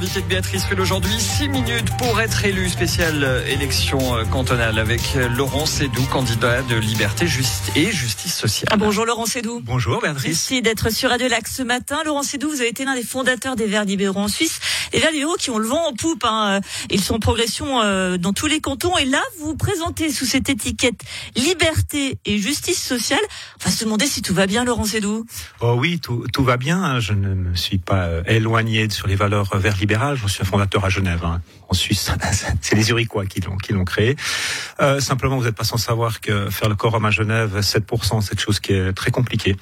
l'invité de Béatrice Rulle aujourd'hui. Six minutes pour être élu spécial euh, élection euh, cantonale avec euh, Laurent Sédou, candidat de Liberté Juste et Justice sociale. Ah, bonjour Laurent Sédou. Bonjour Béatrice. Merci d'être sur Radio Lac ce matin. Laurent Sédou, vous avez été l'un des fondateurs des Verts libéraux en Suisse. Les Verts libéraux qui ont le vent en poupe. Hein. Ils sont en progression dans tous les cantons. Et là, vous vous présentez sous cette étiquette Liberté et Justice sociale. On va se demander si tout va bien, Laurent Sédou. Oh oui, tout, tout va bien. Je ne me suis pas éloigné sur les valeurs verts libérales. Je suis un fondateur à Genève, hein. en Suisse. C'est les Uriquois qui l'ont qui l'ont créé. Euh, simplement, vous n'êtes pas sans savoir que faire le quorum à Genève, 7%, c'est quelque chose qui est très compliqué.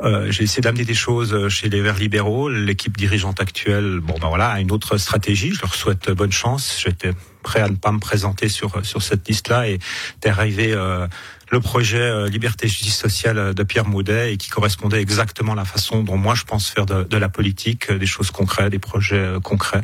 Euh, J'ai essayé d'amener des choses chez les Verts libéraux. L'équipe dirigeante actuelle, bon ben voilà, a une autre stratégie. Je leur souhaite bonne chance. J'étais prêt à ne pas me présenter sur sur cette liste-là. Et d'arriver euh, le projet euh, Liberté Justice Sociale euh, de Pierre Maudet et qui correspondait exactement à la façon dont moi je pense faire de, la politique, des choses concrètes, des projets concrets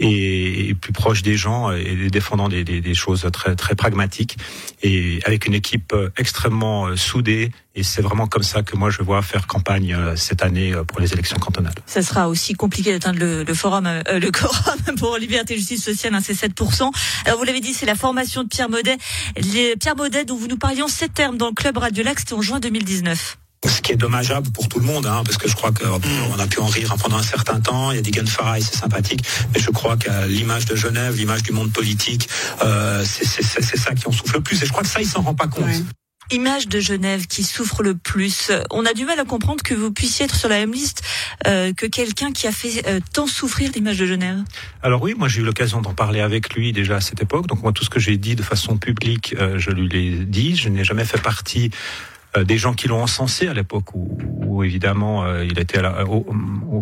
et, plus proches des gens et défendant des, des, des, choses très très pragmatiques et avec une équipe extrêmement soudée et c'est vraiment comme ça que moi je vois faire campagne cette année pour les élections cantonales. Ça sera aussi compliqué d'atteindre le, le, forum, euh, le quorum pour Liberté Justice Sociale, hein, c'est 7%. Alors vous l'avez dit, c'est la formation de Pierre Maudet. Les, Pierre Maudet dont vous nous parlions terme dans le club Radio Lac, c'était en juin 2019 ce qui est dommageable pour tout le monde, hein, parce que je crois qu'on mm. a pu en rire pendant un certain temps. Il y a des Gunfara c'est sympathique, mais je crois qu'à l'image de Genève, l'image du monde politique, euh, c'est ça qui en souffre le plus. Et je crois que ça, il s'en rend pas compte. Image de Genève qui souffre le plus. On a du mal à comprendre que vous puissiez être sur la même liste euh, que quelqu'un qui a fait euh, tant souffrir l'image de Genève. Alors oui, moi j'ai eu l'occasion d'en parler avec lui déjà à cette époque. Donc moi tout ce que j'ai dit de façon publique, euh, je lui l'ai dit. Je n'ai jamais fait partie des gens qui l'ont encensé à l'époque où, où, évidemment euh, il était à au,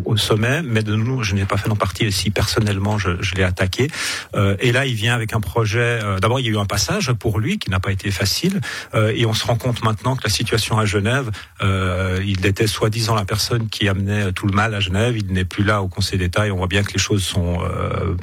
au, sommet, mais de nous, je n'ai pas fait non partie. Si personnellement, je, je l'ai attaqué. Euh, et là, il vient avec un projet. D'abord, il y a eu un passage pour lui qui n'a pas été facile, et on se rend compte maintenant que la situation à Genève, il était soi-disant la personne qui amenait tout le mal à Genève. Il n'est plus là au Conseil d'État, et on voit bien que les choses sont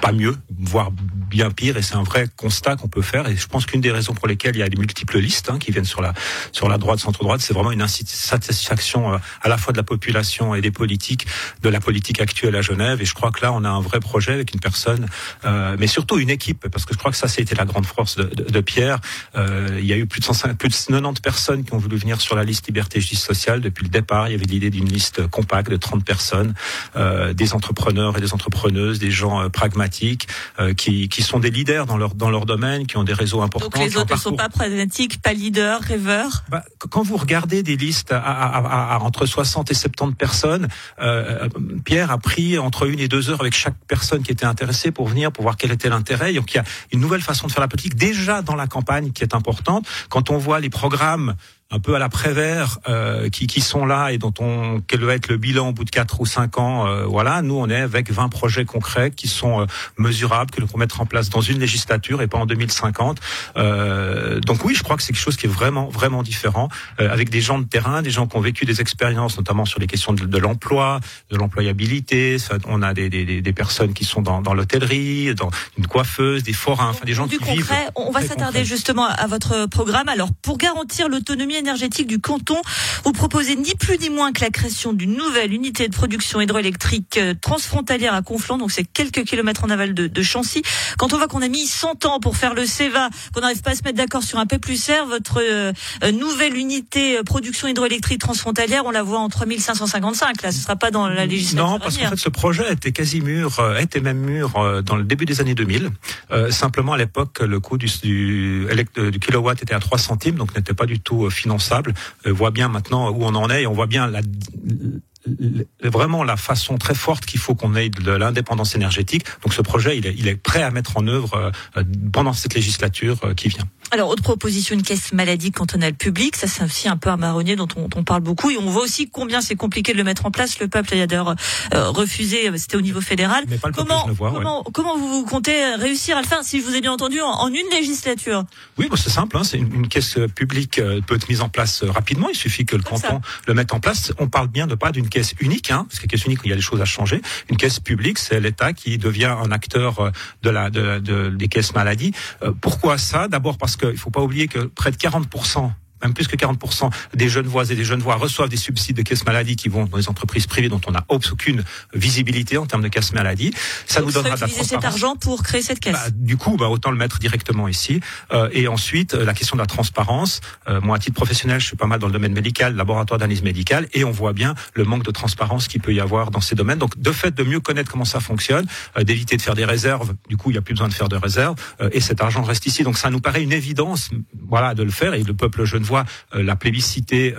pas mieux, voire bien pire. Et c'est un vrai constat qu'on peut faire. Et je pense qu'une des raisons pour lesquelles il y a des multiples listes hein, qui viennent sur la sur la droite centre droite, c'est vraiment une satisfaction euh, à la fois de la population et des politiques, de la politique actuelle à Genève. Et je crois que là, on a un vrai projet avec une personne, euh, mais surtout une équipe, parce que je crois que ça, c'était la grande force de, de, de Pierre. Euh, il y a eu plus de, 105, plus de 90 personnes qui ont voulu venir sur la liste Liberté Justice sociale depuis le départ. Il y avait l'idée d'une liste compacte de 30 personnes, euh, des entrepreneurs et des entrepreneuses, des gens euh, pragmatiques, euh, qui, qui sont des leaders dans leur dans leur domaine, qui ont des réseaux importants. Donc les autres ne sont pas pragmatiques, pas leaders, rêveurs? Bah, quand vous regardez des listes à, à, à, entre 60 et 70 personnes, euh, Pierre a pris entre une et deux heures avec chaque personne qui était intéressée pour venir, pour voir quel était l'intérêt. Donc il y a une nouvelle façon de faire la politique déjà dans la campagne qui est importante. Quand on voit les programmes un peu à la Prévert euh, qui, qui sont là et dont on quel va être le bilan au bout de quatre ou cinq ans. Euh, voilà, nous on est avec 20 projets concrets qui sont euh, mesurables que l'on peut mettre en place dans une législature et pas en 2050. Euh, donc oui, je crois que c'est quelque chose qui est vraiment vraiment différent euh, avec des gens de terrain, des gens qui ont vécu des expériences, notamment sur les questions de, de l'emploi, de l'employabilité. On a des, des, des, personnes qui sont dans, dans l'hôtellerie, dans une coiffeuse, des forains, enfin des gens du qui concret, vivent. On va s'attarder justement à votre programme. Alors pour garantir l'autonomie énergétique du canton. Vous proposez ni plus ni moins que la création d'une nouvelle unité de production hydroélectrique euh, transfrontalière à Conflans, donc c'est quelques kilomètres en aval de, de, Chancy. Quand on voit qu'on a mis 100 ans pour faire le CEVA, qu'on n'arrive pas à se mettre d'accord sur un P plus R, votre euh, euh nouvelle unité production hydroélectrique transfrontalière, on la voit en 3555. Là, ce sera pas dans la législature. Non, parce qu'en fait, ce projet était quasi mûr, était même mûr dans le début des années 2000. Euh, simplement, à l'époque, le coût du, du, du, kilowatt était à 3 centimes, donc n'était pas du tout financé responsable euh, voit bien maintenant où on en est et on voit bien la, vraiment la façon très forte qu'il faut qu'on ait de l'indépendance énergétique. Donc ce projet, il est, prêt à mettre en œuvre euh, pendant cette législature euh, qui vient. Alors, autre proposition, une caisse maladie cantonale publique. Ça, c'est aussi un peu un marronnier dont on, on, parle beaucoup. Et on voit aussi combien c'est compliqué de le mettre en place. Le peuple a d'ailleurs euh, refusé. C'était au niveau fédéral. Mais pas le comment, vois, comment, ouais. comment vous comptez réussir à le faire, si je vous ai bien entendu, en, en une législature? Oui, bah, c'est simple. Hein, c'est une, une, caisse publique peut être mise en place rapidement. Il suffit que le Comme canton ça. le mette en place. On parle bien de pas d'une caisse unique, hein, parce que caisse unique, il y a des choses à changer. Une caisse publique, c'est l'État qui devient un acteur de la de, de des caisses maladie. Euh, pourquoi ça? D'abord parce qu'il faut pas oublier que près de 40 même plus que 40% des jeunes voix et des jeunes voix reçoivent des subsides de caisse maladie qui vont dans les entreprises privées dont on n'a aucune visibilité en termes de caisse maladie. Ça nous donnera de la transparence. cet argent pour créer cette caisse. Bah, du coup, bah, autant le mettre directement ici. Euh, et ensuite, la question de la transparence. Euh, moi, à titre professionnel, je suis pas mal dans le domaine médical, laboratoire d'analyse médicale, et on voit bien le manque de transparence qu'il peut y avoir dans ces domaines. Donc, de fait, de mieux connaître comment ça fonctionne, euh, d'éviter de faire des réserves. Du coup, il n'y a plus besoin de faire de réserves, euh, et cet argent reste ici. Donc, ça nous paraît une évidence, voilà, de le faire. Et le peuple genevois l'a plébiscité,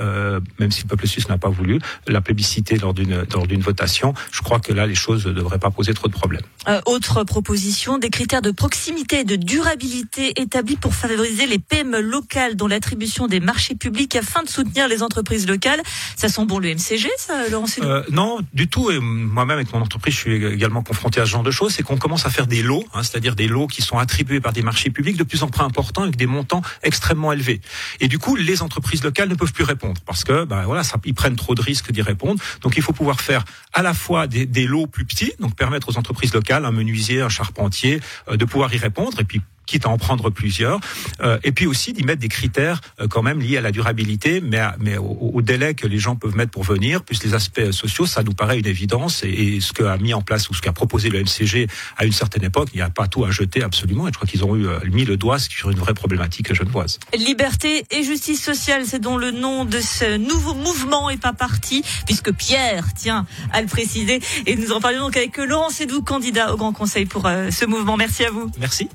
même si le peuple suisse n'a pas voulu, l'a plébiscité lors d'une lors d'une votation. Je crois que là, les choses ne devraient pas poser trop de problèmes. autre proposition, des critères de proximité et de durabilité établis pour favoriser les PME locales dans l'attribution des marchés publics afin de soutenir les entreprises locales. Ça sent bon le MCG, ça, Laurent euh, Non, du tout. Et moi-même, avec mon entreprise, je suis également confronté à ce genre de choses. C'est qu'on commence à faire des lots, hein, c'est-à-dire des lots qui sont attribués par des marchés publics de plus en plus importants avec des montants extrêmement élevés. Et du coup, les entreprises locales ne peuvent plus répondre parce que, ben voilà, ça, ils prennent trop de risques d'y répondre. Donc, il faut pouvoir faire à la fois des, des lots plus petits, donc permettre aux entreprises locales, un menuisier, un charpentier, euh, de pouvoir y répondre, et puis quitte à en prendre plusieurs. Euh, et puis aussi d'y mettre des critères euh, quand même liés à la durabilité, mais, mais au, délai que les gens peuvent mettre pour venir, plus les aspects sociaux, ça nous paraît une évidence. Et, ce qu'a mis en place ou ce qu'a proposé le MCG à une certaine époque, il n'y a pas tout à jeter absolument. Et je crois qu'ils ont eu euh, mis le doigt sur une vraie problématique genevoise. Liberté et justice sociale, c'est donc le nom de ce nouveau mouvement et pas parti, puisque Pierre tient à le préciser. Et nous en parlions donc avec Laurent Sédou, candidat au Grand Conseil pour ce mouvement? Merci à vous. Merci.